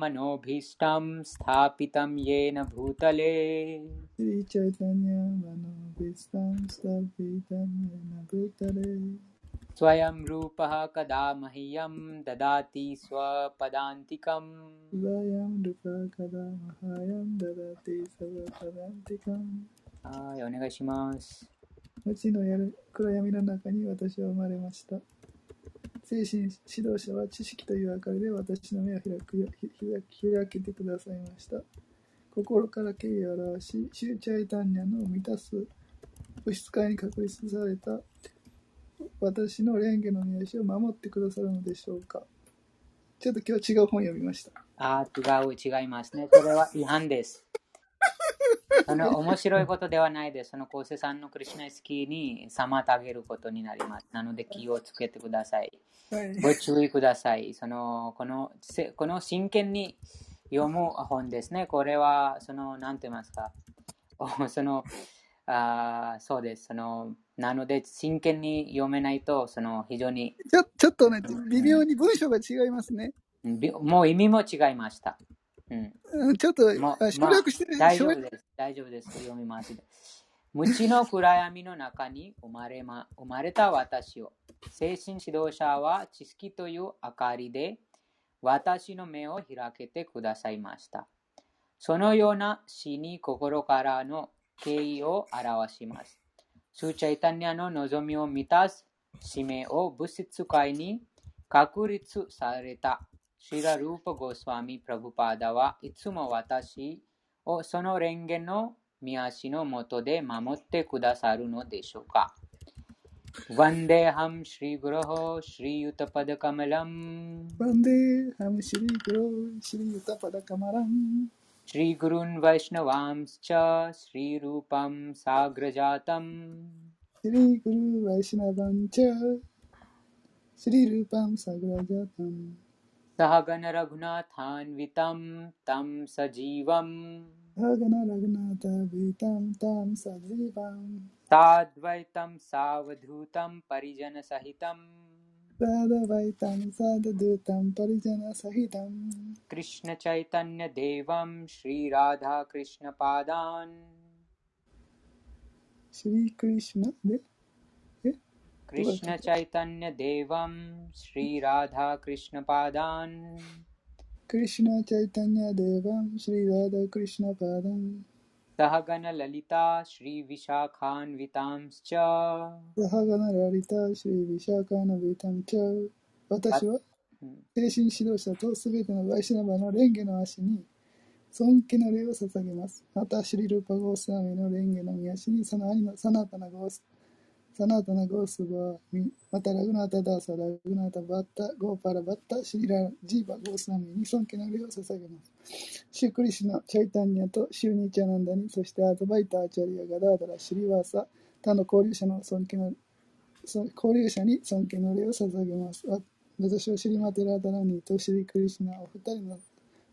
मनोभीष्टं स्थापितं येन भूतले Sri Chaitanya Manobhistam Stapitam Yena Bhutale स्वयं रूपः कदा मह्यं ददाति स्वपदान्तिकम् Vayam Rupa Kada Mahayam Dadati Savapadantikam はい、お願いします。無知のやる暗闇の中に私は生まれました。 精神指導者は知識という明かりで私の目を開く開けてくださいました。心から敬意を表し、集チャイタンニャの満たす物質界に確立された私の蓮華の見足を守ってくださるのでしょうか。ちょっと今日違う本読みました。あー、違う、違いますね。それは違反です。あの、面白いことではないです。その、昴生さんのクリシュナ好きに妨げることになります。なので気をつけてください。はい。ご注意ください。その、この、せこの真剣に読む本ですね。これは、その、なんて言いますか。お その、あーそうです。その、なので、真剣に読めないと、その、非常に、ちょちょっとね、微妙に文章が違いますね。びもう意味も違いました。うん。うんちょっと、もうあ省略してる、まあ大丈夫です。大丈夫です。読みます。無知の暗闇の中に生まれ,、ま、生まれた私を、精神指導者は知識という明かりで私の目を開けてくださいました。そのような死に心からの敬意を表します。スーチャイタニアの望みを満たす使命を物質界に確立されたシラ・ルーパ・ゴスワミ・プラブパーダはいつも私をそのレンゲの見足のもとで守ってくださるのでしょうかワンデーハム・シリ・グロホ・シリ・ユタ・パダ・カマラムワンデーハム・シリ・グロホ・シリ・ユタ・パダ・カマラムシリ・グルン・ヴイシナ・ワムスチャ・シリ・ルーパン・サーグラジャータム・ン・ヴァイシナ・ワンチャ・シリ・ルーパン・サーグラジャータム सह गणरघुनाथान्वितं तं सजीवम्। गणरघुनाथान्वितं तं सजीवम्। ताद्वैतं सावधूतं परिजनसहितम् तदवैतं सदधूतं परिजनसहितम् कृष्णचैतन्यदेवं श्रीराधाकृष्णपादान्। श्रीकृष्ण कृष्णचैतन्यदेवं श्रीराधाकृष्णपादान् クリシュナチャイタニアデバンシリラダクリシュナパダン सहगणललिता श्रीविशाखान्वितांश्च サハガナラリタシリビシャカナビタンチャ私はうん精神指導者とすべてのバイシナバの蓮華の足に尊敬の礼を捧げます。また、シリルパゴースワミの蓮華の御足にその兄のサナタナゴース、 サナタナゴースバーミ、またラグナータダーサ、ラグナータバッタ、ゴーパラバッタ、シリラジーバゴースワミに尊敬の礼を捧げます。シュクリシナ、チャイタニャとシューニーチャナンダに、そしてアドバイターチャリア、ガダーダラ、シリワーサ、他の交流者の尊敬の交流者に尊敬の礼を捧げます。私はシリマテラダラニーとシリクリシナお二人の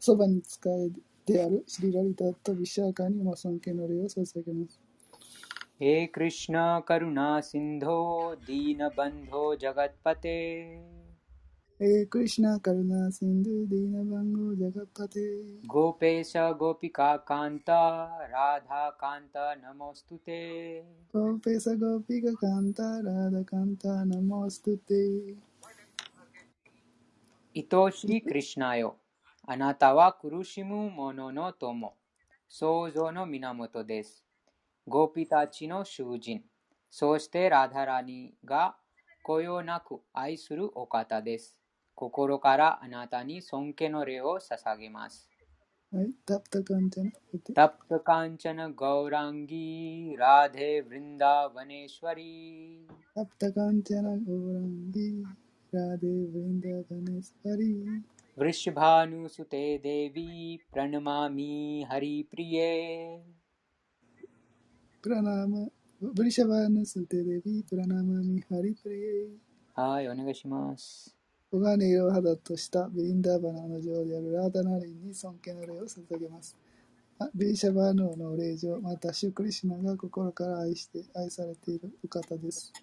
そばに使えであるシリラリタとビシャーカーにも尊敬の礼を捧げます。हे कृष्ण करुणा सिन्धो दीनबन्धो जगत्पते हे कृष्ण करुणा सिन्धु दीनबन्धो जगत्पते गोपेश गोपिका कान्त राधा कान्त नमोऽस्तु ते गोपेश गोपिका कान्त राधा कान्त नमोऽस्तु ते 愛しいクリシナよあなたは苦しむ者の友創造の源ですゴーピたちの囚人、そしてラダラニがこよなく愛するお方です。心からあなたに尊敬の礼を捧げます。はい、タプタカンチャナ。 तप्त कांचन गौरांगी राधे वृंदावनेश्वरी タプタカンチャナゴーランギラデヴリンダバネスパリ वृषभानुसुते देवी प्रणमामि हरिप्रिये プラナーマブリシャバーヌステデビプラナーマミハリプリエはい、お願いします。黄金色肌としたビリンダーバナの女王であるラーダナリンに尊敬の礼を捧げます。あビリシャバーヌーのお礼状、またシュクリシュナが心から愛して愛されているお方です。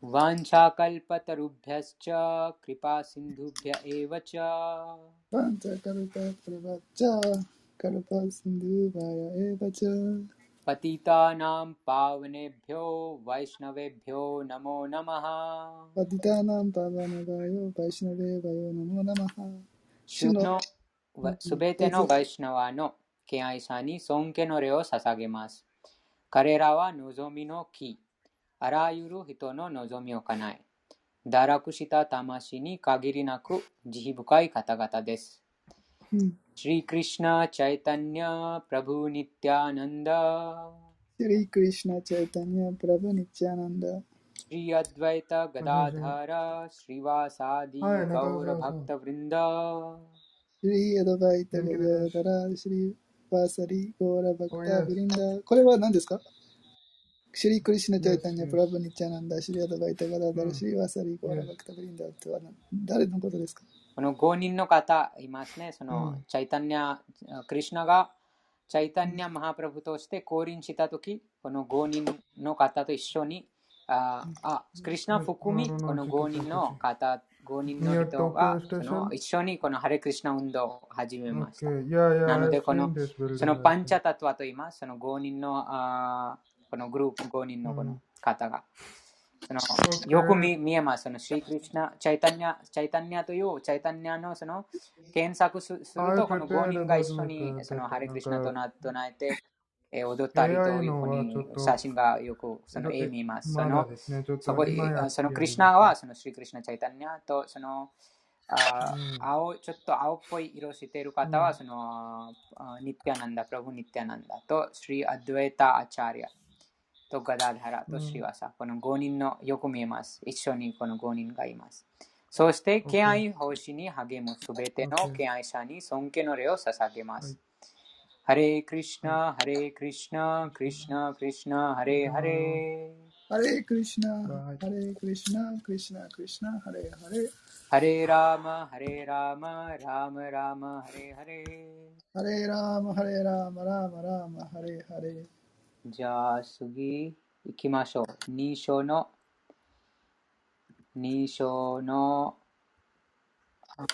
वाञ्छाकल्पतरुभ्यश्च कृपा सिन्धुभ्य एव च パンチャカルパプラバッチャカルパスンドゥバヤエバチャ पतितानां पावनेभ्यो वैष्णवेभ्यो नमो नमः パティタナンパバナバヨバイシナベバヨナモナマハ主の主のすべてのバイシナワの敬愛者に尊敬の礼を捧げます。彼らは望みの木、あらゆる人の望みを叶え、堕落した魂に限りなく慈悲深い方々です。うん シリクリシナ・チャイタニャ・プラブ・ニティアナンダ、シリクリシナチャイタニアプラブニッチアナンダシリアドヴァイタ・ガダダラ、シリワサディ・はいガウラ・バクタ・ブリンダ、シリアドバイタガダダラシリバーサリゴーラバクタビリンダこれは何ですかシリクリシナチャイタニア Yes, yes. プラブニッチアナンダシリアドバイタガダダうんラシリバーサリゴーラバクタビリンダっては何誰のことですかこの5人の方いますね。その、うんチャイタニャ、クリシュナがチャイタニャ・マハプラブとして降臨したとき、この5人の方と一緒に、あ、あクリシュナ含み、うんこの5人の方、5人の人がその一緒にこのハレクリシュナ運動を始めました。なのでこの.そのパンチ.ャタトワと言います。その5人のあーこのグループ5人のこの方が。その.よく見見えます。そのシークリシュナ、チャイタニャ、チャイタニャというチャイタニャのその検索すすると、この5人が一緒にそのハレクリシュナとな唱えて、えー踊ったりというふうに写真がよくその絵見ます。そのそこそのクリシュナはそのシークリシュナ、チャイタニャとそのあうん青ちょっと青っぽい色している方は、うんそのあニッティアナンダ、プラブニッティアナンダと、シリアドゥエタ・アチャリアとガダダラとシワサ、この5人のよく見えます。一緒にこの5人がいます。そして、敬愛奉仕に励むすべての.敬愛者に尊敬の礼を捧げまはいす。ハレクリシュナ、ハレクリシュナ、クリシュナ、クリシュナ、ハレハレ。ハレクリシナはいハレクリシナクリシナクリシナハレハレハレラーマ、ハレラーマ、ラーマラーマ、ハレハレ。ハレラーマハレラーマラーマラーマハレハレじゃあ次行きましょう。2章の、2章の、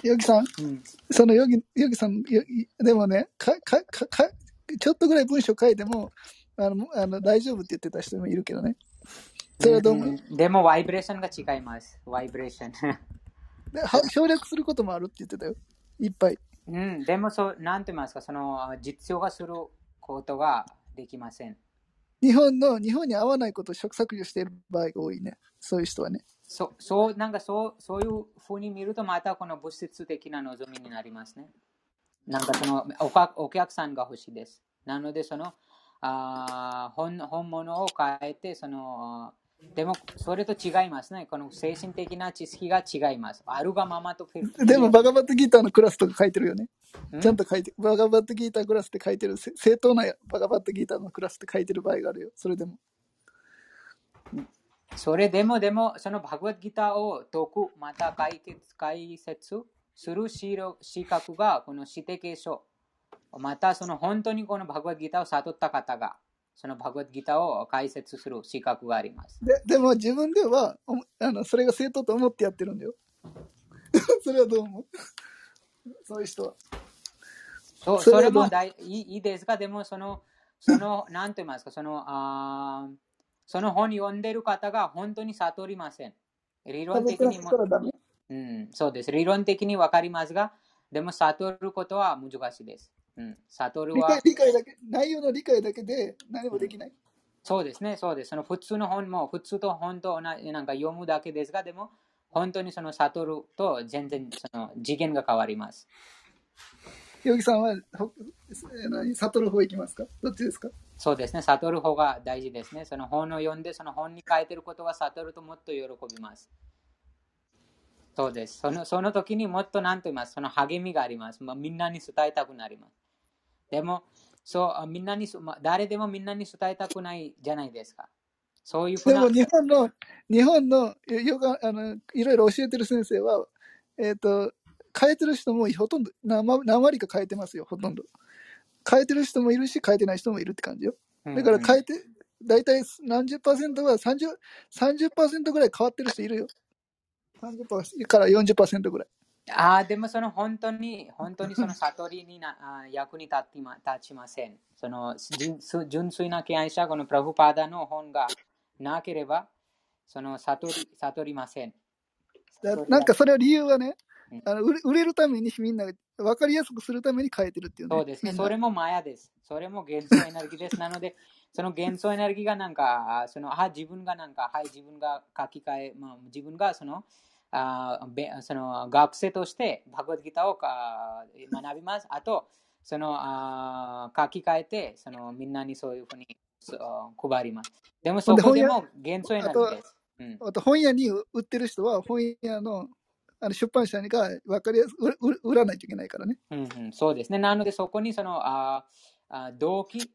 ヨギさんうん、そのヨギヨギさんよでもねかかかかちょっとぐらい文章書いてもあのあの大丈夫って言ってた人もいるけどねそれはどう思う、んでも、ワイブレーションが違います。ワイブレーション。では省略することもあるって言ってたよいっぱいうん、でもそう、なんて言いますか、その、実用化することができません。日本の日本に合わないことを食削除している場合が多いねそういう人はねそそう、なんかそう、そういうふうに見ると、またこの物質的な望みになりますね。なんかそのおかお客さんが欲しいです。なので、そのあ本本物を変えて、そのでもそれと違いますね。この精神的な知識が違います。あるがままとフィルでもバガバットギーターのクラスとか書いてるよね。うん？ちゃんと書いてバガバットギータークラスって書いてる。せ正当なバガバットギーターのクラスって書いてる場合があるよ。それでも。それでもでも、そのバグワッドギターを解く、また解決、解説する資格がこの指定継承。またその本当にこのバグワッドギターを悟った方が、そのバグワッドギターを解説する資格があります。ででも自分ではおあのそれが正当と思ってやってるんだよ それはどう思う？そういう人はそうそれも大いいですが、でもその、その、なんて言いますか、その、あーその本読んでる方が本当に悟りません。理論的にもうん、そうです。理論的にわかりますが、でも悟ることは難しいです。うん、悟る理解は、理解だけ内容の理解だけで何もできない、そうですね、そうです。その普通の本も、普通と本と同じなんか読むだけですが、でも、本当にその悟ると全然その次元が変わります。ヨギさんはほえ何悟る方行きますか？どっちですか？そうですね、悟る方が大事ですね。その本を読んで、その本に書いてることが悟るともっと喜びます。そうです。そのその時にもっと何と言いますその励みがあります。まあ、みんなに伝えたくなります。でも、そうあみんなに、まあ、誰でもみんなに伝えたくないじゃないですか。そういうふうなでも、日本の日本のよよくあのいろいろ教えてる先生はえっ、と変えてる人もほとんど何割か変えてますよほとんど変えてる人もいるし変えてない人もいるって感じよだから変えて、大体何十パーセントが30、30%ぐらい変わってる人いるよ。30%から40%ぐらい。ああ、でもその本当に、本当にその悟りになあ役に立ってま立ちません。その純純粋な敬愛者、このプラフパーダの本がなければ、その悟り悟りません。だなんかそれは理由はねうん、あの売れ売れるためにみんなが分かりやすくするために変えてるっていうね。そうですね。それもマヤです。それも幻想エネルギーです。なので、その幻想エネルギーがなんか、あそのあ自分がなんか、はい、自分が書き換え、まあ、自分がその、あべその学生としてバグワッドギターをか学びます。あと、そのあ書き換えてそのみんなにそういうふうに配ります。でもそこでも幻想エネルギーです。うん、あと本屋に売ってる人は本屋のあの出版社が分かりやすく売売らないといけないからね。うんうん、そうですね。なのでそこにそのああ動機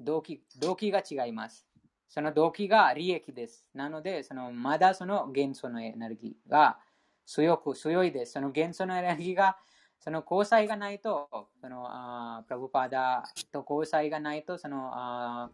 動機、動機が違います。その動機が利益です。なので、そのまだその元素のエネルギーが強く強いです。その元素のエネルギーが、その交際がないと、そのあプラブパーダと交際がないと、そのあ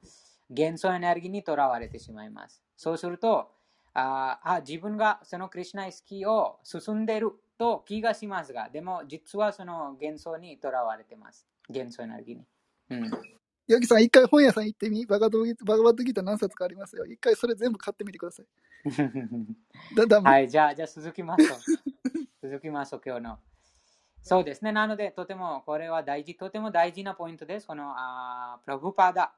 元素エネルギーにとらわれてしまいます。そうすると、ああ自分がそのクリュナイスキーを進んでいると気がしますが、でも実はその元素にとらわれてます。元素エネルギーに。うんヨギさん、一回本屋さん行ってみ、バガドギバガバッドギター何冊かありますよ。一回それ全部買ってみてください。だだめ、はい、じゃあ、じゃあ続きましょう。続きましょう、今日の。そうですね。なので、とても、これは大事、とても大事なポイントです。この、あプラブパダ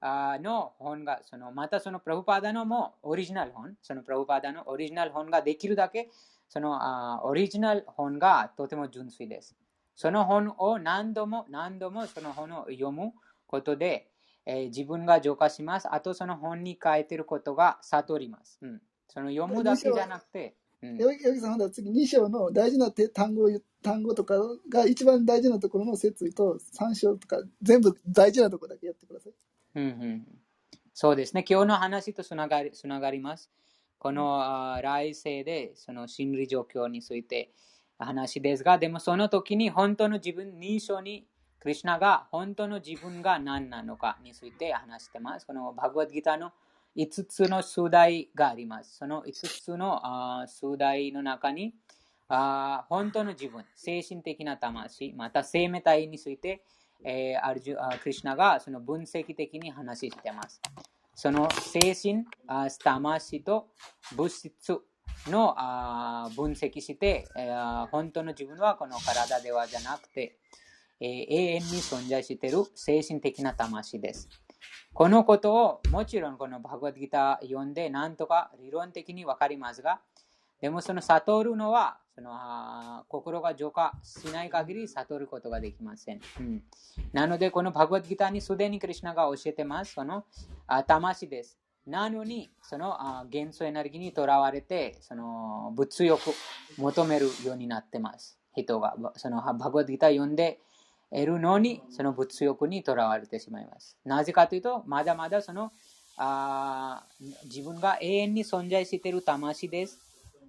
あの本が、そのまたそのプラブパダのもオリジナル本、そのプラブパダのオリジナル本ができるだけ、そのあオリジナル本がとても純粋です。その本を何度も何度もその本を読むことで、えー自分が浄化します。あとその本に書いてることが悟ります。うん、その読むだけじゃなくて、うんさん、ほんだら次、2章の大事な単語単語とかが一番大事なところの説意と3章とか全部大事なところだけやってください。うんうん、そうですね。今日の話とつながりつながります。このあー来世でその心理状況について話ですが、でもその時に本当の自分、2章にクリュナが本当の自分が何なのかについて話してます。このバグワッドギターの5つの数題があります。その5つの数題の中にあ本当の自分、精神的な魂、また生命体について、えーアルジュクリュナがその分析的に話しています。その精神、あ魂と物質のあ分析して、えー本当の自分はこの体ではじゃなくて、えー永遠に存在している精神的な魂です。このことをもちろんこのバグワッドギター読んでなんとか理論的にわかりますが、でもその悟るのはその心が浄化しない限り悟ることができません。うんなのでこのバグワッドギターにすでにクリュナが教えてます。そのあ魂です。なのに、その元素エネルギーにとらわれて、その物欲求めるようになってます。人が、そのバグワッドギター読んでいるのに、その物欲にとらわれてしまいます。なぜかというと、まだまだそのあ自分が永遠に存在している魂です。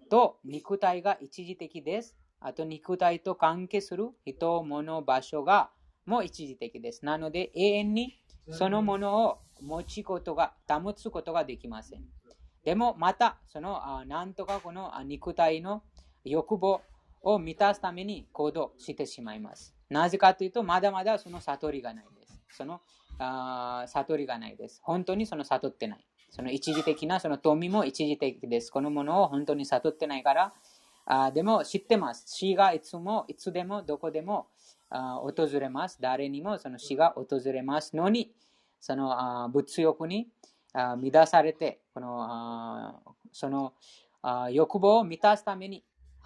と、肉体が一時的です。あと、肉体と関係する人、物、場所がもう一時的です。なので、永遠にそのものを持ちことが、保つことができません。でも、また、その、なんとかこの肉体の欲望を満たすために行動してしまいます。なぜかというと、まだまだその悟りがないです。そのあ悟りがないです。本当にその悟ってない。その一時的なその富も一時的です。このものを本当に悟ってないから、あでも知ってます。死がいつも、いつでも、どこでもあ訪れます。誰にもその死が訪れますのに、そのあ物欲にあ乱されて、このあそのあ欲望を満たすために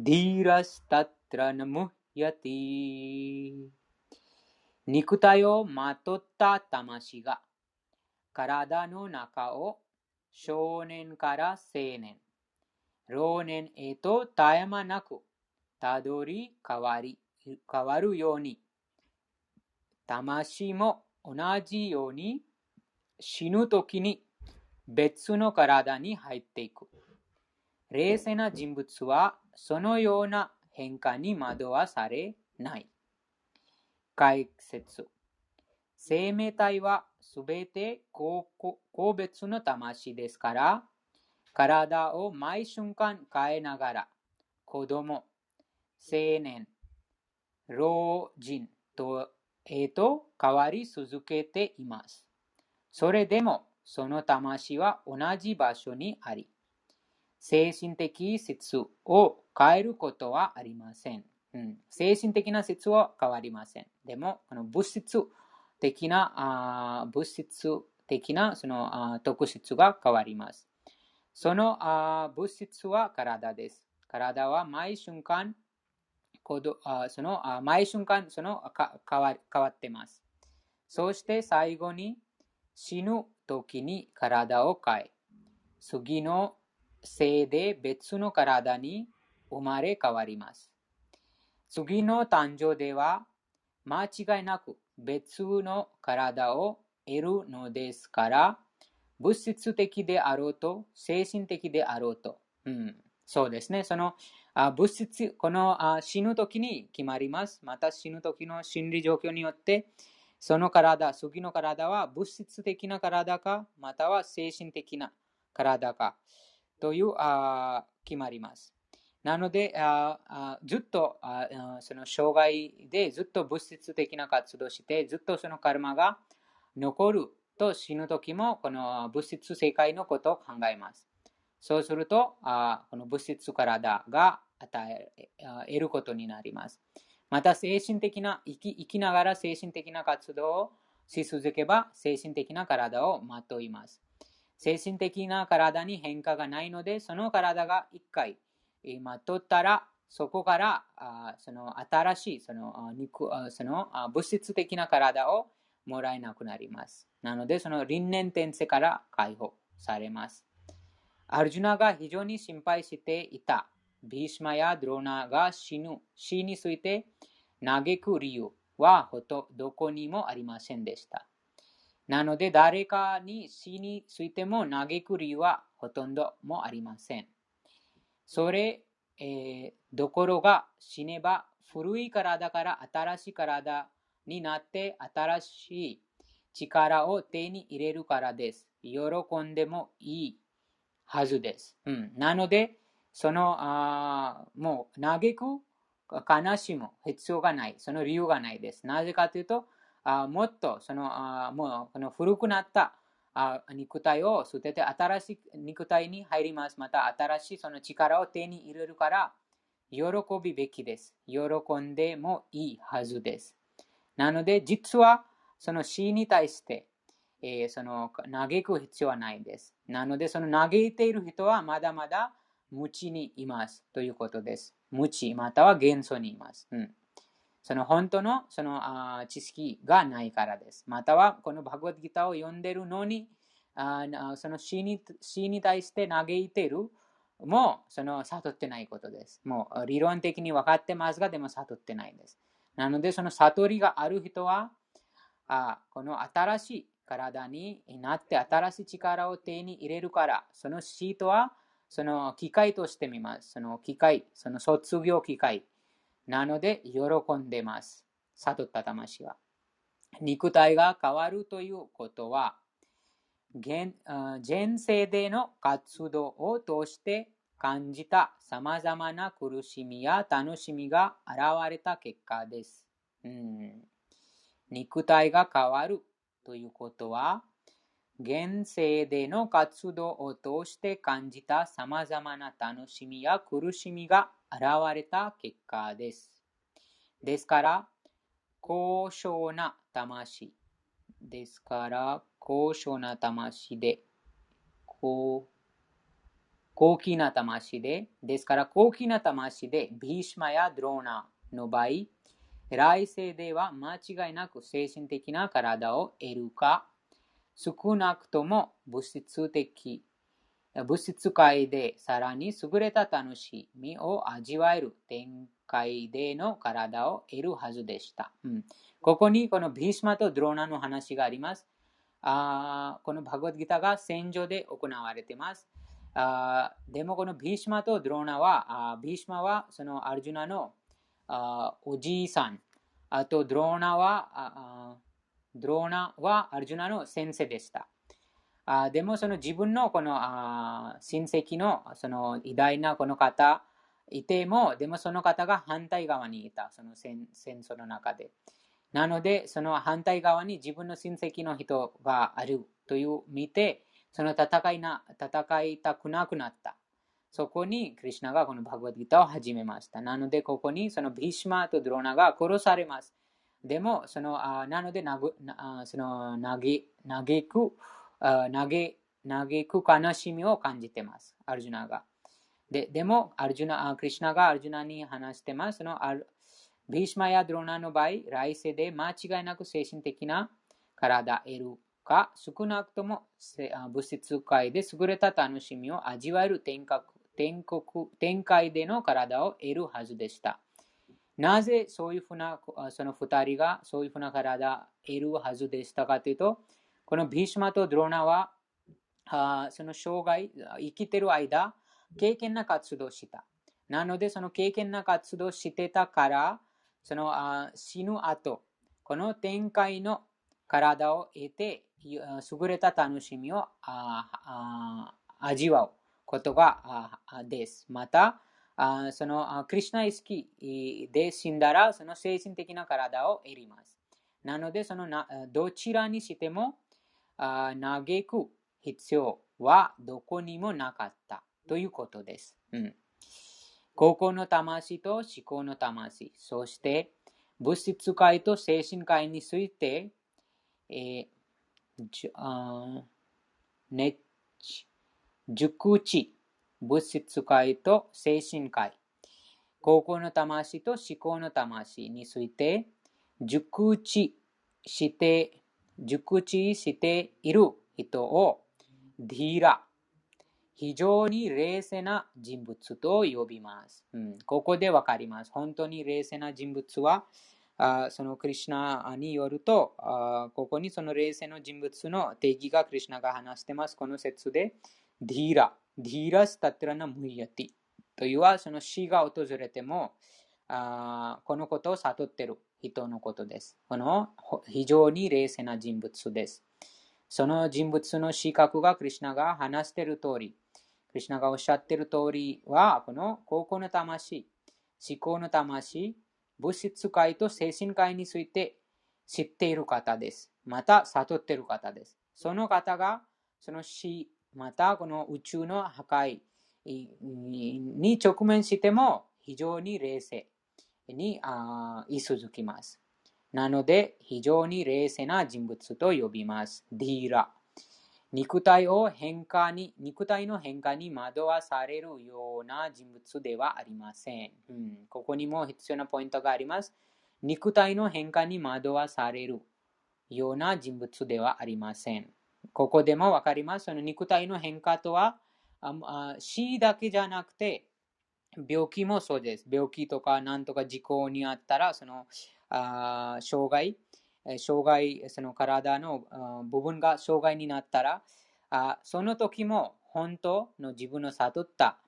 धीर् धीरस्तत्र न मुह्यति肉体をまとった魂が体の中を少年から青年、老年へと絶え間なくたどり変わり変わるように、魂も同じように死ぬ時に別の体に入っていく。冷静な人物はそのような変化に惑わされない。解説生命体はすべて個別の魂ですから、体を毎瞬間変えながら、子供、青年、老人とへと変わり続けています。それでも、その魂は同じ場所にあり、精神的質を変えることはありません。うん、精神的な質は変わりません。でも、この物質的な、あ物質的なそのあ特質が変わります。そのあ物質は体です。体は毎瞬間、あそのあ毎瞬間そのか変わ変わってます。そして最後に死ぬ時に体を変え、次のせいで別の体に生まれ変わります。次の誕生では間違いなく別の体を得るのですから、物質的であろうと、精神的であろうと。うん、そうですね。そのあ物質、このあ死ぬ時に決まります。また死ぬ時の心理状況によって、その体、次の体は物質的な体か、または精神的な体かというあ決まります。なので、ああずっとあその障害でずっと物質的な活動をして、ずっとそのカルマが残ると死ぬ時もこの物質世界のことを考えます。そうすると、あこの物質体が与え得ることになります。また精神的な生き生きながら精神的な活動をし続けば精神的な体をまといます。精神的な体に変化がないので、その体が一回まとったら、そこからあその新しいその肉その物質的な体をもらえなくなります。なので、その輪廻転生から解放されます。アルジュナが非常に心配していた。ビーシマやドローナが死ぬ死について嘆く理由はほとどこにもありませんでした。なので、誰かに死についても嘆く理由はほとんどもありません。それ、えー、どころが死ねば古い体から新しい体になって新しい力を手に入れるからです。喜んでもいいはずです。うん、なので、そのあもう嘆く悲しむ必要がない。その理由がないです。なぜかというと、あもっとそのあもうこの古くなったあ肉体を捨てて新しい肉体に入ります。また新しいその力を手に入れるから喜びべきです。喜んでもいいはずです。なので実はその死に対して、えー、その嘆く必要はないです。なのでその嘆いている人はまだまだ無知にいますということです。無知または元素にいます。うんその本当のそのあ知識がないからです。またはこのバグワッドギターを読んでるのに、あその死に死に対して嘆いてるもその悟ってないことです。もう理論的に分かってますが、でも悟ってないです。なので、その悟りがある人は、あこの新しい体になって新しい力を手に入れるから、その死とはその機会としてみます。その機会、その卒業機会。なので、喜んでます。悟った魂は。肉体が変わるということは、現前世での活動を通して感じた様々な苦しみや楽しみが現れた結果です。うん、肉体が変わるということは、現世での活動を通して感じた様々な楽しみや苦しみが現れた結果です。ですから、高尚な魂。ですから、高尚な魂で、高高貴な魂で、ですから高貴な魂で、ビーシマやドローナの場合、来世では間違いなく精神的な体を得るか少なくとも物質的物質界でさらに優れた楽しみを味わえる展開での体を得るはずでした。うん、ここにこのビーシマとドローナの話があります。あこのバグワッギターが戦場で行われています。あでもこのビーシマとドローナは、あビーシマはそのアルジュナのあおじいさん、あとドローナはあドローナはアルジュナの先生でした。あでもその自分のこのあ親戚のその偉大なこの方いても、でもその方が反対側にいた、その戦争の中で。なので、その反対側に自分の親戚の人があるという見て、その戦いな戦いたくなくなった。そこにクリュナがこのバグワッドギターを始めました。なので、ここにそのビシマとドローナが殺されます。でも、そのあなのでなぐなその嘆嘆く嘆嘆く悲しみを感じてます。アルジュナが。ででも、アルジュナ、クリュナがアルジュナに話してます。そのアルビーシマやドロナの場合、来世で間違いなく精神的な体得るか、少なくとも物質界で優れた楽しみを味わえる天天国天界での体を得るはずでした。なぜそういうふうな、その二人がそういうふうな体を得るはずでしたかというと、このビーシマとドローナは、あその生涯、生きてる間、経験な活動した。なので、その経験な活動してたから、そのあ死ぬ後、この展開の体を得て、優れた楽しみをあ味わうことがです。また、あそのクリュナ意識で死んだら、その精神的な体を得ります。なので、そのなどちらにしてもあ嘆く必要はどこにもなかった。ということです。うん。高校の魂と思考の魂、そして物質界と精神界について、えー、あね、熟知、物質界と精神界、高校の魂と思考の魂について、熟知して、熟知している人を、ディーラ、非常に冷静な人物と呼びます。うん、ここでわかります。本当に冷静な人物は、あそのクリュナによるとあ、ここにその冷静な人物の定義がクリュナが話してます。この説で、ディーラ、ディーラスタトラナムイヤティというは、その死が訪れても、あこのことを悟っている人のことです。この非常に冷静な人物です。その人物の資格がクリュナが話している通り、クリュナがおっしゃっている通りは、この高校の魂、思考の魂、物質界と精神界について知っている方です。また、悟っている方です。その方が、その死、またこの宇宙の破壊に直面しても非常に冷静に居続きます。なので、非常に冷静な人物と呼びます。ディーラ。肉体を変化に、肉体の変化に惑わされるような人物ではありません。うん、ここにも必要なポイントがあります。肉体の変化に惑わされるような人物ではありません。ここでもわかります。その肉体の変化とは、死だけじゃなくて、病気もそうです。病気とか何とか事故にあったら、そのあ障害、障害、その体の部分が障害になったら、あその時も本当の自分の悟った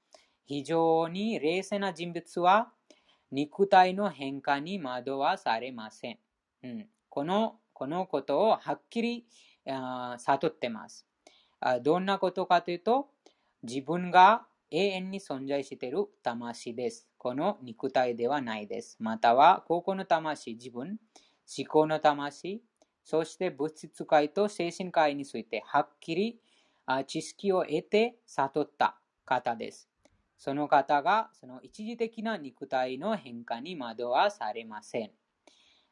非常に冷静な人物は肉体の変化に惑わされません。うん、このこのことをはっきり悟ってます。どんなことかというと、自分が永遠に存在している魂です。この肉体ではないです。または、ここの魂、自分、思考の魂、そして物質界と精神界についてはっきり知識を得て悟った方です。その方がその一時的な肉体の変化に惑わされません。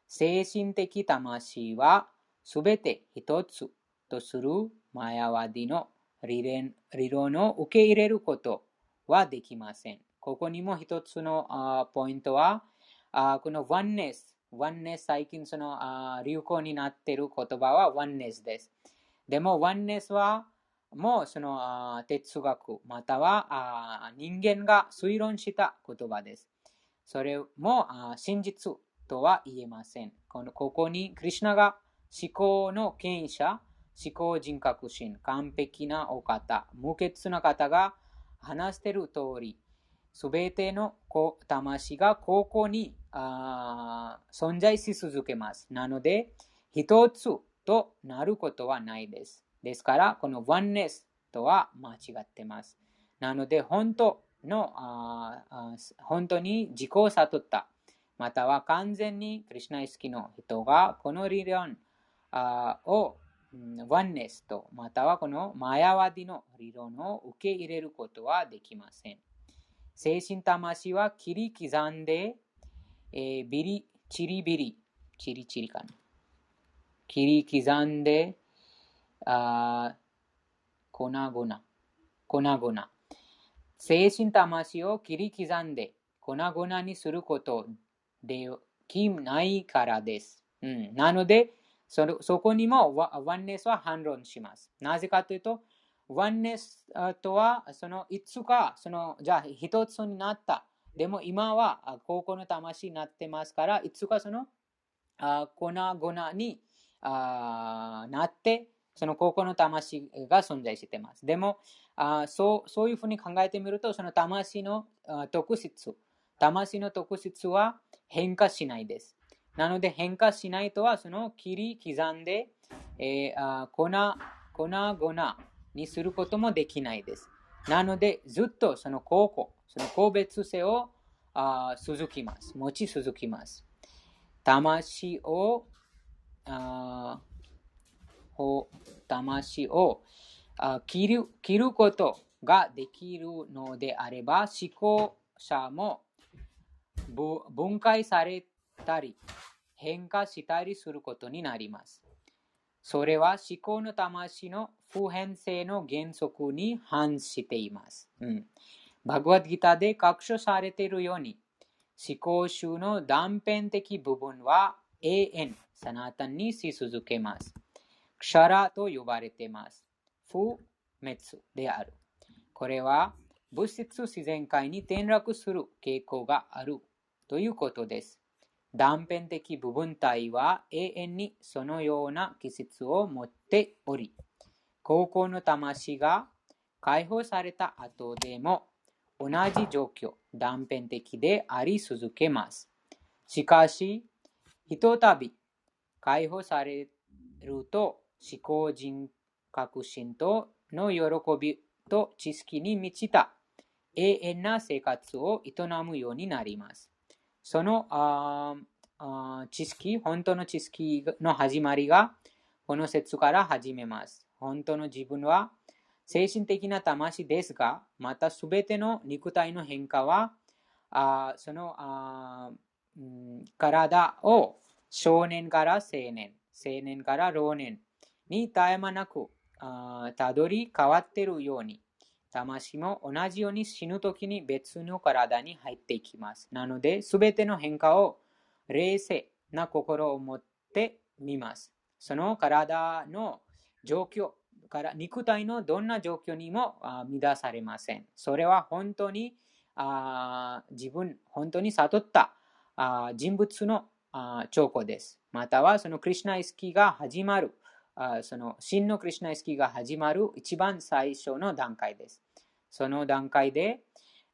精神的魂はすべて一つとするマヤワディの理論を受け入れることはできません。ここにも一つのポイントは、このワンネス、ワンネス、最近その流行になっている言葉はワンネスです。でも、ワンネスはもうその哲学または人間が推論した言葉です。それも真実とは言えません。このここにクリュナが思考の権威者、思考人格心、完璧なお方、無欠な方が話している通り、すべての魂がここに存在し続けます。なので、一つとなることはないです。ですから、このワンネスとは間違ってます。なので、本当の、本当に自己を悟った、または完全にクリュナイスキの人がこの理論をワンネスと、またはこのマヤワディの理論を受け入れることはできません。精神魂は切り刻んで、えー、ビリ、チリビリ、チリチリかな。切り刻んで、あ粉々、粉々。精神魂を切り刻んで粉々にすることできないからです。うん、なのでそ、そこにもワンネスは反論します。なぜかというと、ワンネスとは、そのいつか、そのじゃあ一つになった。でも今は高校の魂になってますから、いつかその粉々になって、その高校の魂が存在しています。でもあそうそういうふうに考えてみると、その魂の特質、魂の特質は変化しないです。なので変化しないとは、その切り刻んで、えー、あ粉、粉々にすることもできないです。なので、ずっとその高校、その個別性をあ続きます。持ち続きます。魂をあ魂を切る切ることができるのであれば、思考者も分解されたり、変化したりすることになります。それは思考の魂の普遍性の原則に反しています。うん、バグワッドギターで確証されているように、思考集の断片的部分は永遠、サナタンにし続けます。クシャラと呼ばれています。不滅である。これは物質自然界に転落する傾向があるということです。断片的部分体は永遠にそのような気質を持っており、高校の魂が解放された後でも同じ状況、断片的であり続けます。しかし、ひとたび解放されると思考人格心との喜びと知識に満ちた永遠な生活を営むようになります。そのああ知識、本当の知識の始まりがこの説から始めます。本当の自分は精神的な魂ですが、またすべての肉体の変化は、あそのあ、うん、体を少年から青年、青年から老年に絶え間なくたどり変わっているように、魂も同じように死ぬ時に別の体に入っていきます。なので、すべての変化を冷静な心を持ってみます。その体の状況から肉体のどんな状況にも乱されません。それは本当にあ自分、本当に悟ったあ人物のあ兆候です。またはそのクリュナイスキーが始まるあその真のクリュナイスキーが始まる一番最初の段階です。その段階で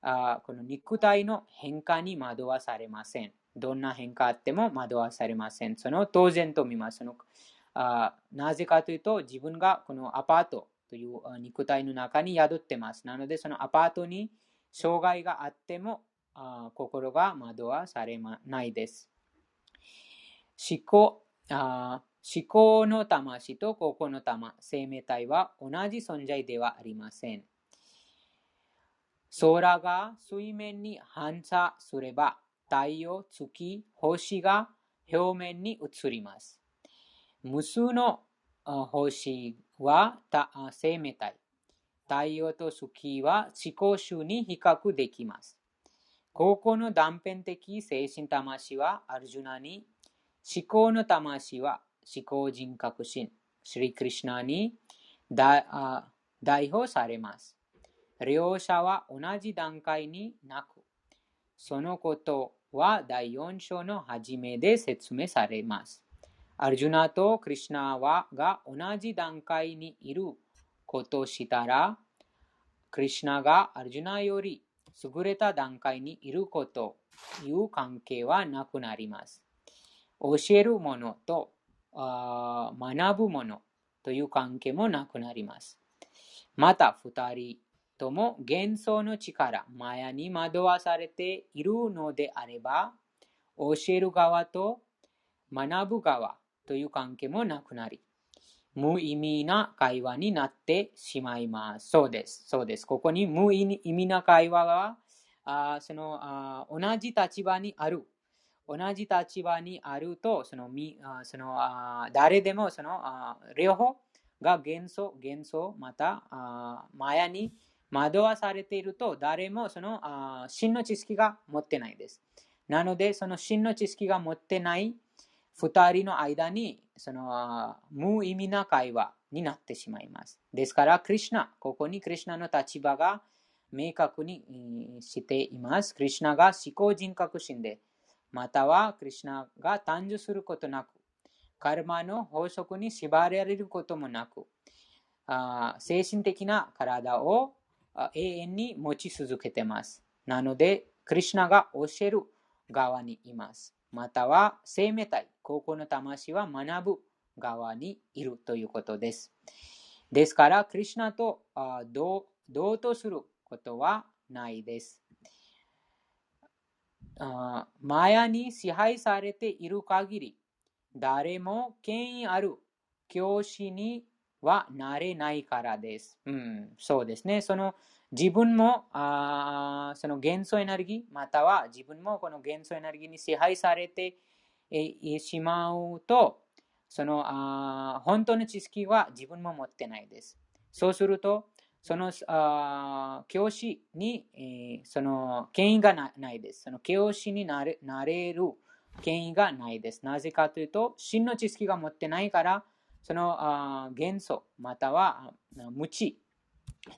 あこの肉体の変化に惑わされません。どんな変化あっても惑わされません。その当然と見ます。そのあなぜかというと自分がこのアパートという肉体の中に宿ってます。なのでそのアパートに障害があってもあ心が惑わされないです。思考あ思考の魂と高校の玉、生命体は同じ存在ではありません。空が水面に反射すれば、太陽、月、星が表面に映ります。無数の星は生命体。太陽と月は思考集に比較できます。高校の断片的精神魂はアルジュナに、思考の魂は思考人格心、シリクリシナに代表されます。両者は同じ段階になく、そのことは第4章の初めで説明されます。アルジュナとクリシナはが同じ段階にいることをしたら、クリシナがアルジュナより優れた段階にいるこという関係はなくなります。教えるものとあ学ぶものという関係もなくなります。また、二人とも幻想の力、マヤに惑わされているのであれば、教える側と学ぶ側という関係もなくなり、無意味な会話になってしまいます。そうです。そうです。ここに無意味な会話は、あそのあ同じ立場にある。同じ立場にあると、そのその誰でもその両方が幻想、幻想、またマヤに惑わされていると、誰もその真の知識が持ってないです。なので、その真の知識が持ってない二人の間にその無意味な会話になってしまいます。ですから、クリシナ、ここにクリシナの立場が明確にしています。クリシナが思考人格心で、またはクリシナが誕生することなく、カルマの法則に縛られることもなく、あ精神的な体を永遠に持ち続けています。なので、クリシナが教える側にいます。または生命体、高校の魂は学ぶ側にいるということです。ですから、クリシナと同同とすることはないです。マヤに支配されている限り、誰も権威ある教師にはなれないからです。うん、そうですね。その自分もあその元素エネルギー、または自分もこの元素エネルギーに支配されてしまうと、そのあ本当の知識は自分も持ってないです。そうすると、そのあ教師に、えーその権威がないです。その教師になれなれる権威がないです。なぜかというと、真の知識が持ってないから、そのあ元素または無知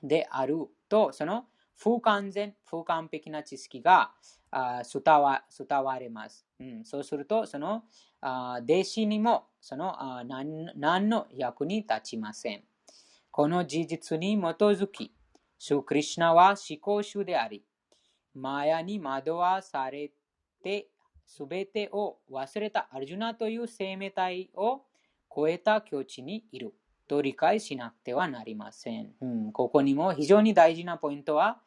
であると、その不完全、不完璧な知識があ伝わ伝われます。うん、そうすると、そのあ弟子にもそのあ何何の役に立ちません。この事実に基づき、シュクリシナは思考主であり、マヤに惑わされて、すべてを忘れたアルジュナという生命体を超えた境地にいると理解しなくてはなりません。うん、ここにも非常に大事なポイントは、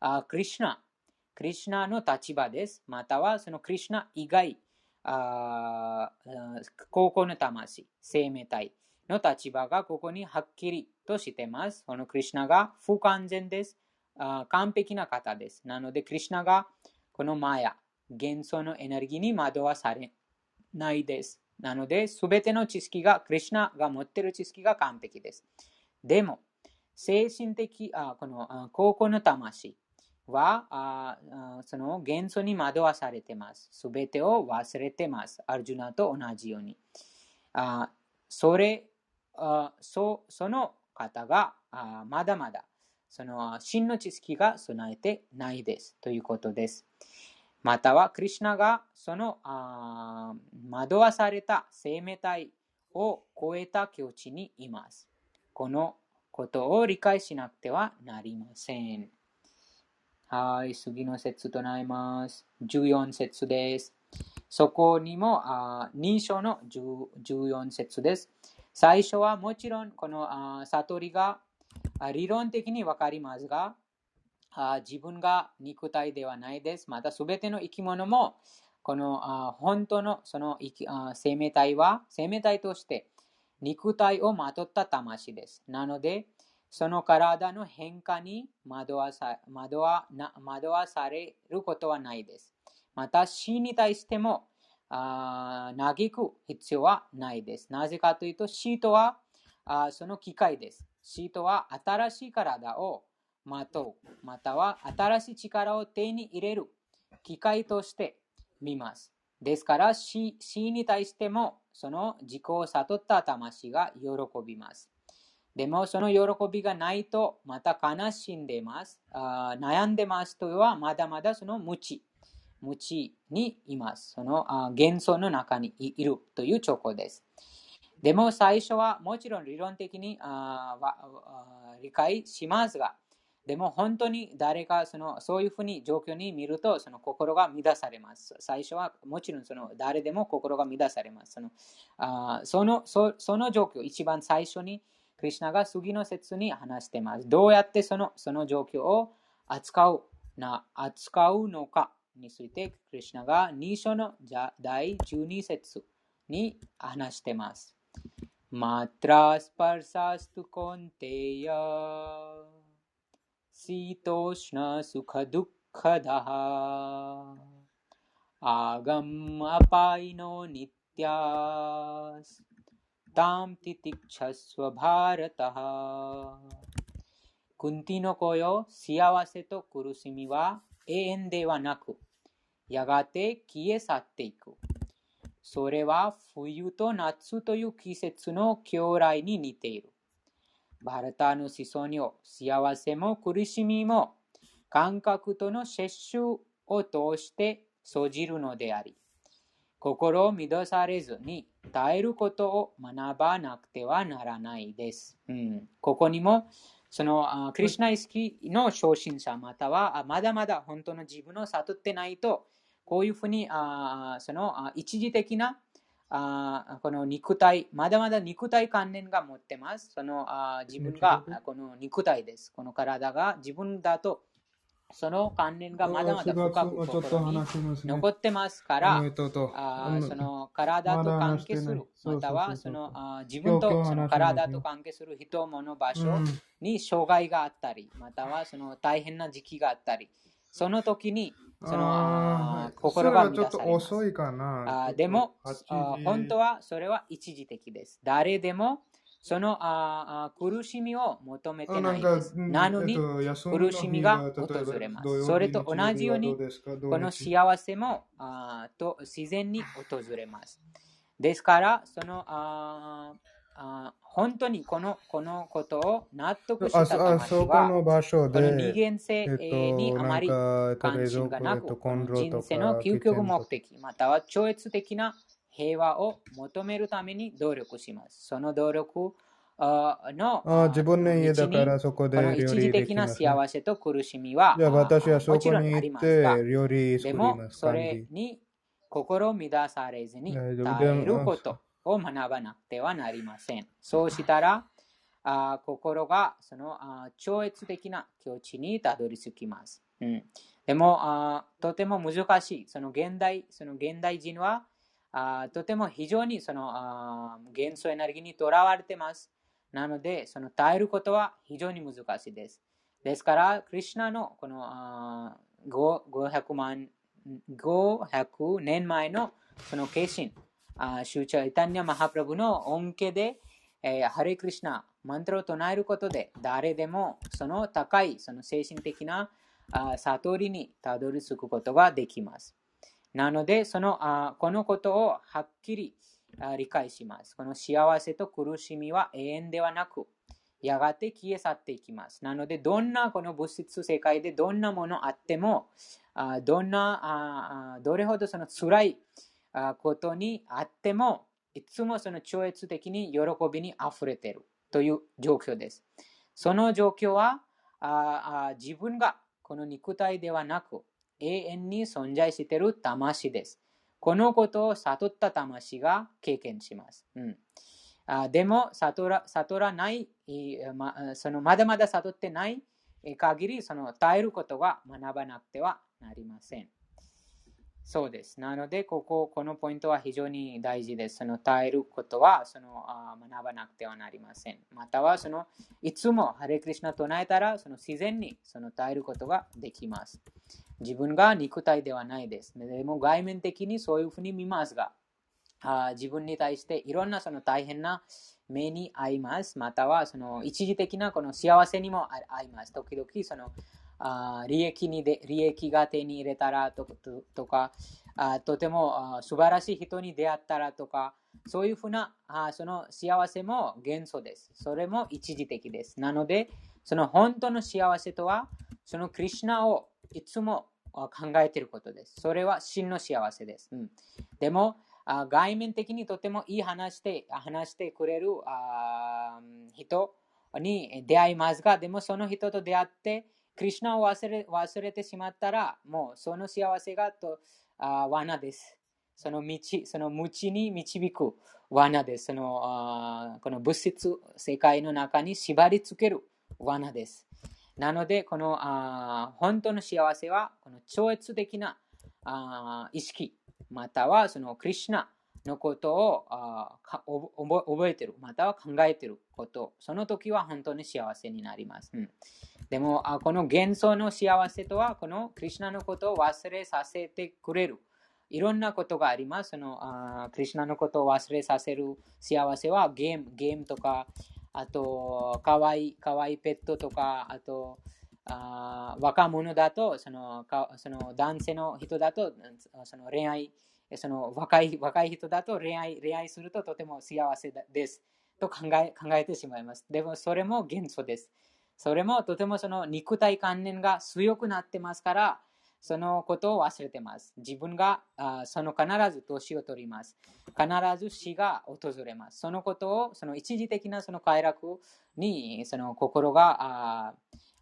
あクリシナ、クリシナの立場です。またはそのクリシナ以外、あー高校の魂、生命体の立場がここにはっきりとしてます？このクリシナが不完全です。完璧な方です。なので、クリシナがこのマヤ、元素のエネルギーに惑わされないです。なので、すべての知識が、クリシナが持っている知識が完璧です。でも、精神的、あこの高校の魂はあその元素に惑わされています。すべてを忘れています。アルジュナと同じように。あそれあそその方があまだまだその真の知識が備えてないですということです。または、クリシナがそのあ惑わされた生命体を超えた境地にいます。このことを理解しなくてはなりません。はい、次の説となります。14節です。そこにもあ2章の10 14節です。最初はもちろんこのあ悟りが理論的にわかりますが、あ自分が肉体ではないです。またすべての生き物もこのあ本当のその生きあ生命体は生命体として肉体をまとった魂です。なので、その体の変化に惑わさ惑わな惑わされることはないです。また死に対しても嘆く必要はないです。なぜかというと死とはあその機会です。死とは新しい体をまとう、または新しい力を手に入れる機会として見ます。ですから死に対してもその自己を悟った魂が喜びます。でもその喜びがないとまた悲しんでます。あ悩んでますとはまだまだその無知。無知にいます。その幻想の中にいるという兆候です。でも最初はもちろん理論的にあわあ理解しますが、でも本当に誰かそのそういうふうに状況に見るとその心が乱されます。最初はもちろんその誰でも心が乱されます。そのあそのそその状況、一番最初にクリュナが次の説に話しています。どうやってそのその状況を扱うな扱うのかについて、クリシュナが2章の第12節に話しています。मात्रास्पर्शास्तु कौन्तेय。शीतोष्णसुखदुःखदाः。आगमापायिनोऽनित्याः。तांस्तितिक्षस्व भारत。クンティの子よ幸せと苦しみは永遠ではなくやがて消え去っていくそれは冬と夏という季節の将来に似ている。バルタの子孫よ、幸せも苦しみも感覚との接触を通して生じるのであり、心を乱されずに耐えることを学ばなくてはならないです。うん、ここにもそのあクリシュナ意識の昇進者またはあまだまだ本当の自分を悟ってないとこういうふうにあそのあ一時的なあこの肉体、まだまだ肉体関連が持ってます。そのあ自分がこの肉体です。この体が自分だと、その関連がまだまだ深く心に。残ってますから、あーその体と関係するまたはそのあー自分とその体と関係する人、物、場所うんに障害があったり、またはその大変な時期があったり、その時にその心がちょっと。遅いかな。あーでも8時あー本当はそれは一時的です。誰でもそのあ苦しみを求めてないです。うんなのに、苦しみが訪れますそれと同じようにこの幸せもあーと自然に訪れます。ですから、そのあーあー本当にこのこのことを納得したあそあ魂そこは、の場所この二で、元性えっと、にあまり関心がなく、人生の究極目的、または超越的な平和を求めるために努力します。その努力のあ自分の家だからそこで料理一時的なできます、ね。幸せと苦しみは、じゃあ私はあそこもちろんあに行っりますがて料理作りでもます。そ感じ。れに心乱されずに耐えることを学ばなくてはなりません。そうしたら、あ心がそのあ超越的な境地にたどり着きます。うん、でもあ、とても難しい。その現代その現代人はあとても非常にそのあ元素エネルギーにとらわれてます。なので、その耐えることは非常に難しいです。ですから、クリュナのこのあ5 500万500年前のその化身、あシューチャイタニア・マハプラブの恩恵で、えーハレクリシナ、マントラを唱えることで、誰でもその高いその精神的なあ悟りにたどり着くことができます。なので、そのあこのことをはっきりあ理解します。この幸せと苦しみは永遠ではなく、やがて消え去っていきます。なので、どんなこの物質世界でどんなものあっても、あどんなあどれほどその辛いことにあっても、いつもその超越的に喜びにあふれているという状況です。その状況はああ自分がこの肉体ではなく永遠に存在している魂です。このことを悟った魂が経験します。うん、あでも悟ら悟らない、いまそのまだまだ悟ってない限りその耐えることが学ばなくてはなりません。そうです。なので、ここ、このポイントは非常に大事です。その耐えることはそのあ学ばなくてはなりません。または、そのいつもハレクリシナ唱えたら、その自然にその耐えることができます。自分が肉体ではないです。でも外面的にそういうふうに見ますが、あ自分に対していろんなその大変な目に遭います。またはその一時的なこの幸せにも遭います。時々そのあ利益にで利益が手に入れたらとととかあとてもあ素晴らしい人に出会ったらとか、そういうふうなあその幸せも元素です。それも一時的です。なので、その本当の幸せとは、そのクリュナをいつも考えていることです。それは真の幸せです。うん、でも、あ外面的にとてもいい話して話してくれるあ人に出会いますが、でもその人と出会って、クリュナを忘れ忘れてしまったら、もうその幸せがとあ罠です。その道、その無知に導く罠です。そのあこの物質世界の中に縛り付ける罠です。なので、このあ本当の幸せは、この超越的なあ意識、またはそのクリュナのことをあか覚えてる、または考えてること、その時は本当に幸せになります。うん、でもあ、この幻想の幸せとは、このクリュナのことを忘れさせてくれる。いろんなことがあります。そのあクリュナのことを忘れさせる幸せはゲームゲームとか、あと、かわいい、かわいいペットとか、あと、あ若者だとそのか、その男性の人だと、その恋愛、その若い若い人だと恋愛恋愛するととても幸せですと考え考えてしまいます。でもそれも元素です。それもとてもその肉体観念が強くなってますから、そのことを忘れてます。自分があその必ず年を取ります。必ず死が訪れます。そのことを、その一時的なその快楽にその心があ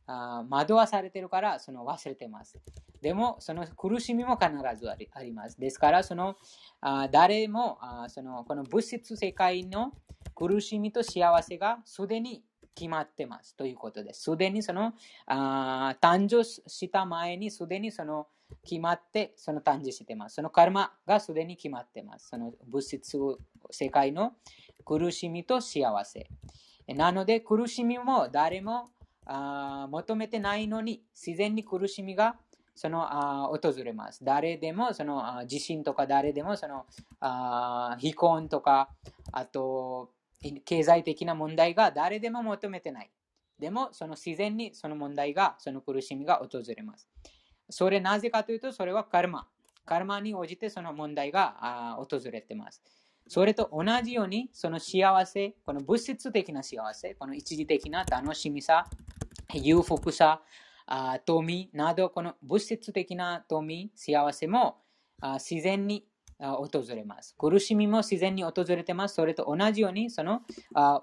あ惑わされてるからその忘れてます。でも、その苦しみも必ずありあります。ですから、そのあ誰もあそのこの物質世界の苦しみと幸せがすでに決まってますということです。すでにそのあ誕生した前にすでにその決まってその誕生してます。そのカルマがすでに決まってます。その物質世界の苦しみと幸せ。なので苦しみも誰もあ求めてないのに自然に苦しみがそのあ訪れます。誰でもそのあ地震とか誰でもそのあ非婚とかあと経済的な問題が誰でも求めてない。でも、その自然にその問題が、その苦しみが訪れます。それなぜかというと、それはカルマ。カルマに応じてその問題が訪れてます。それと同じように、その幸せ、この物質的な幸せ、この一時的な楽しみさ、裕福さ、富など、この物質的な富、幸せも自然に訪れます。苦しみも自然に訪れてます。それと同じように、その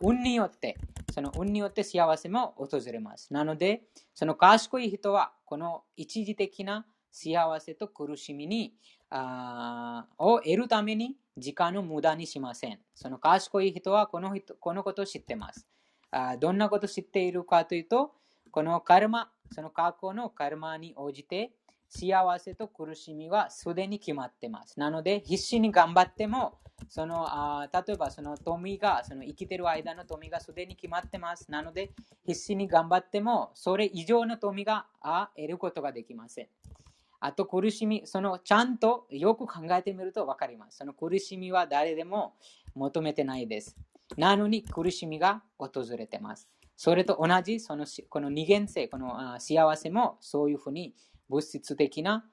運によって、その運によって幸せも訪れます。なので、その賢い人は、この一時的な幸せと苦しみにあを得るために時間を無駄にしません。その賢い人はこの人このことを知ってます。あどんなことを知っているかというと、このカルマ、その過去のカルマに応じて幸せと苦しみはすでに決まってます。なので、必死に頑張っても、そのあ例えばその富が、その生きてる間の富がすでに決まってます。なので、必死に頑張っても、それ以上の富があ得ることができません。あと苦しみ、そのちゃんとよく考えてみると分かります。その苦しみは誰でも求めてないです。なのに苦しみが訪れてます。それと同じ、そのこの二元性、この幸せもそういうふうに物質的な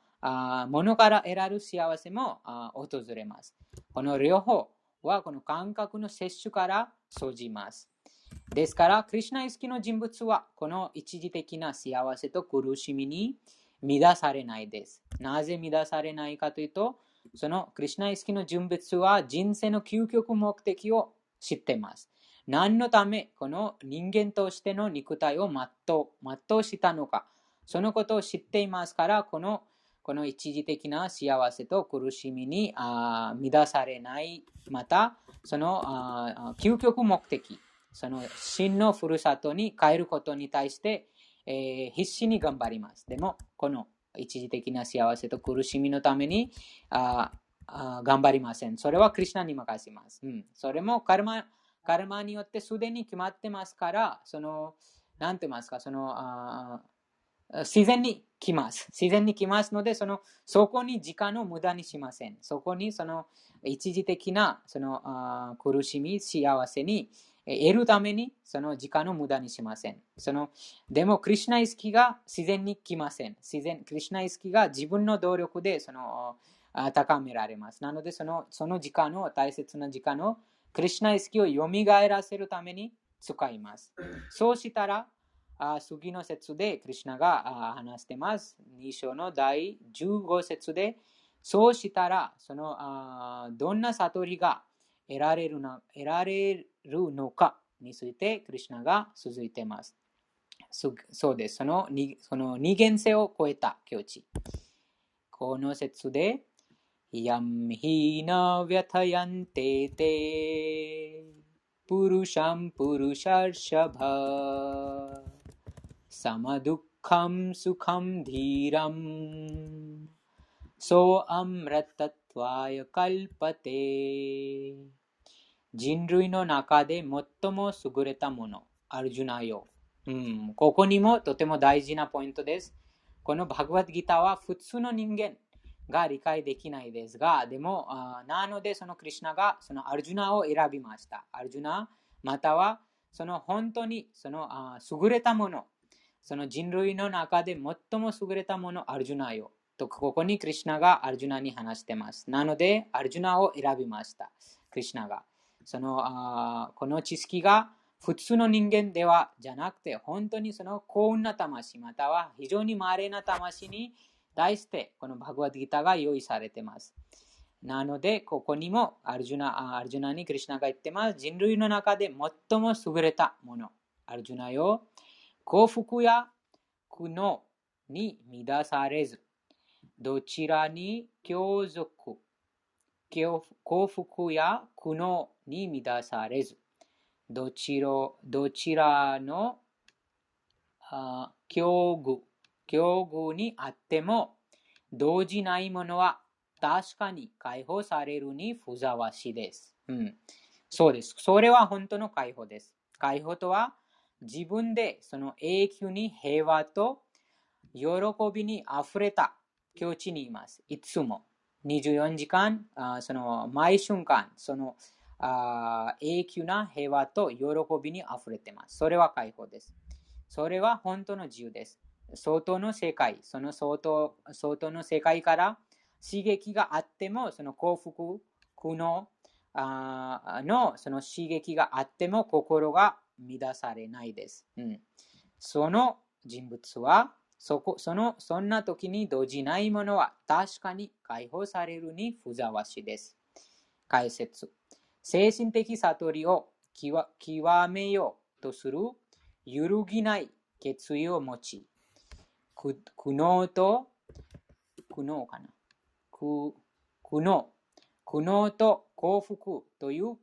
ものから得られる幸せも訪れます。この両方はこの感覚の摂取から生じます。ですから、クリュナイ意識の人物はこの一時的な幸せと苦しみに乱されないです。なぜ乱されないかというと、そのクリュナイ意識の人物は人生の究極目的を知っています。何のためこの人間としての肉体を全う全うしたのか。そのことを知っていますから、このこの一時的な幸せと苦しみにあ乱されない、また、その究極目的、その真のふるさとに帰ることに対して、えー、必死に頑張ります。でも、この一時的な幸せと苦しみのためにああ頑張りません。それはクリュナに任せます。うん、それもカルマカルマによってすでに決まってますから、その、なんて言いますか、その、あ自然に来ます。自然に来ますので、そのそこに時間を無駄にしません。そこにその一時的なその苦しみ、幸せに得るためにその時間を無駄にしません。そのでも、クリュナイスキが自然に来ません。自然、クリュナイスキが自分の努力でその高められます。なのでその、その時間を、大切な時間を、クリュナ意識を蘇らせるために使います。そうしたら、あ次の節でクリュナが話してます。2章の第15節で、そうしたら、そのあどんな悟りが得られるな得られるのかについて、クリュナが続いています。そうです。そのその二元性を超えた境地。この説で、ヤムヒナヴィャタヤンテテ、プルシャンプルシャルシャバ、サマドゥカムスカムディラム、ソアムラタトワヤカルパテ。人類の中で最も優れたもの、アルジュナよ。うん、ここにもとても大事なポイントです。このバグワッドギターは普通の人間が理解できないですが、でも、なのでそのクリュナがそのアルジュナを選びました。アルジュナ、またはその本当にその優れたもの、その人類の中で最も優れたもの、アルジュナよ。と、ここにクリュナがアルジュナに話してます。なので、アルジュナを選びました。クリュナが。そのあこの知識が普通の人間ではじゃなくて、本当にその幸運な魂、または非常に稀な魂に対して、このバグワッドギターが用意されてます。なので、ここにもアルジュナアルジュナにクリュナが言ってます。人類の中で最も優れたもの。アルジュナよ、幸福や苦悩に乱されず、どちらに共属、幸福や苦悩に乱されず、どちらどちらの境遇、境遇にあっても、動じないものは確かに解放されるにふざわしいです。うん。そうです。それは本当の解放です。解放とは自分でその永久に平和と喜びに溢れた境地にいます。いつも。24時間、あその毎瞬間、そのあ永久な平和と喜びに溢れています。それは解放です。それは本当の自由です。相当の世界、その相当相当の世界から刺激があっても、その幸福、苦悩あのその刺激があっても心が乱されないです。うん、その人物はそこそのそんな時に動じないものは確かに解放されるにふざわしいです。解説精神的悟りを極めようとする揺るぎない決意を持ち、苦悩と、苦悩かな苦悩、苦悩と幸福という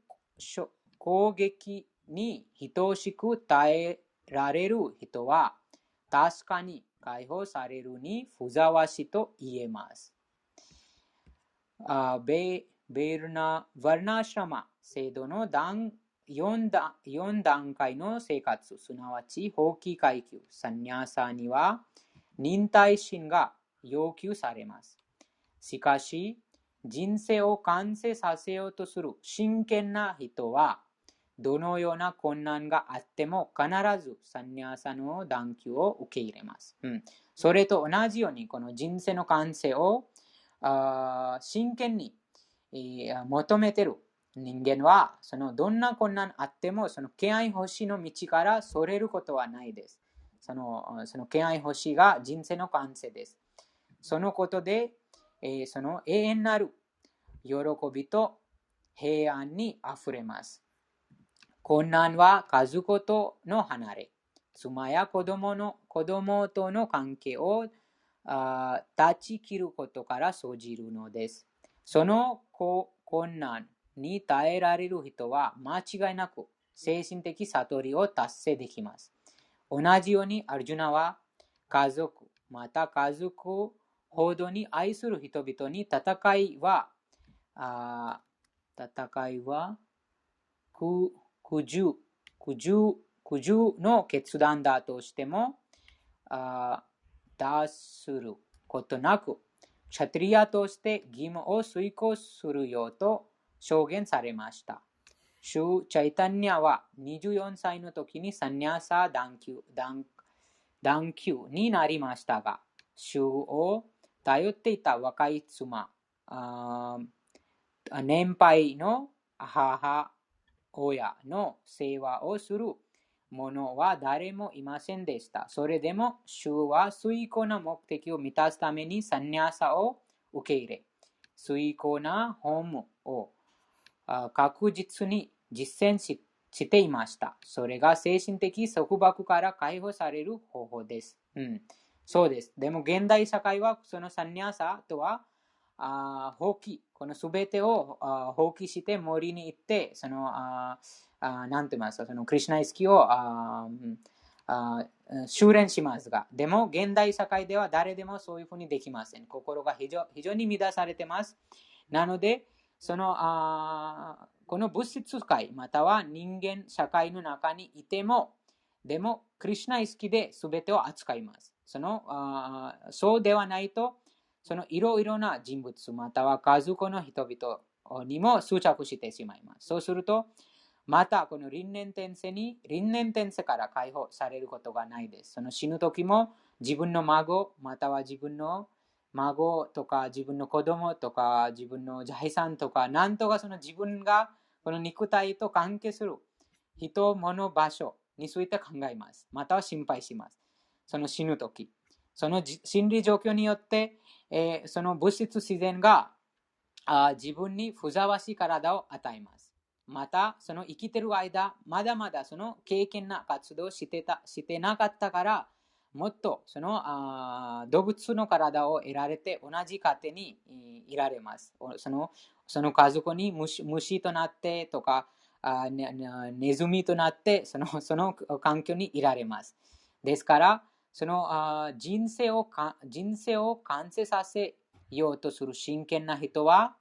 攻撃に等しく耐えられる人は確かに解放されるにふざわしと言えます。あベベルナ・ヴァルナシャマ制度の段 4, 段4段階の生活、すなわち法規階級、サンニャーサーには忍耐心が要求されます。しかし、人生を完成させようとする真剣な人は、どのような困難があっても必ずサンニャーサの断球を受け入れます。うん、それと同じように、この人生の完成をあ真剣に求めている人間は、そのどんな困難あっても、その敬愛星の道からそれることはないです。そのその敬愛星が人生の完成です。そのことで、えー、その永遠なる喜びと平安にあふれます。困難は家族との離れ、妻や子供の子供との関係をあ断ち切ることから生じるのです。その困難に耐えられる人は間違いなく精神的悟りを達成できます。同じようにアルジュナは家族、また家族ほどに愛する人々に戦いは、あ戦いは苦渋、苦渋、苦渋の決断だとしても、あ脱することなく、シャトリアとして義務を遂行するようと証言されました。シュー・チャイタニアは24歳の時にサニャーサ断球断球になりましたが、シューを頼っていた若い妻年配の母親の世話をする者は誰もいませんでした。それでも、主は遂行な目的を満たすためにサニャサを受け入れ、遂行なホームを確実に実践していました。それが精神的束縛から解放される方法です。うん、そうです。でも現代社会はそのサニャサとはあ放棄、このすべてをあ放棄して森に行って、その、ああなんて言いますか、そのクリュナイスキをああ修練しますが、でも現代社会では誰でもそういうふうにできません。心が非常非常に乱されてます。なので、そのあこの物質界、または人間社会の中にいても、でも、クリュナイスキで全てを扱います。そのあそうではないと、そのいろいろな人物、または家族の人々にも執着してしまいます。そうすると、またこの輪廻転生に、輪廻転生から解放されることがないです。その死ぬ時も自分の孫、または自分の孫とか自分の子供とか自分の財産とか、なんとかその自分がこの肉体と関係する人、物、場所について考えます。または心配します。その死ぬ時。その心理状況によって、えー、その物質自然があ自分にふざわしい体を与えます。また、その生きてる間、まだまだその経験な活動してたしてなかったから、もっとそのあ動物の体を得られて同じ家庭にいられます。そのその家族に虫虫となってとかあね、ネズミとなってそのその環境にいられます。ですから、その人生を人生を完成させようとする真剣な人は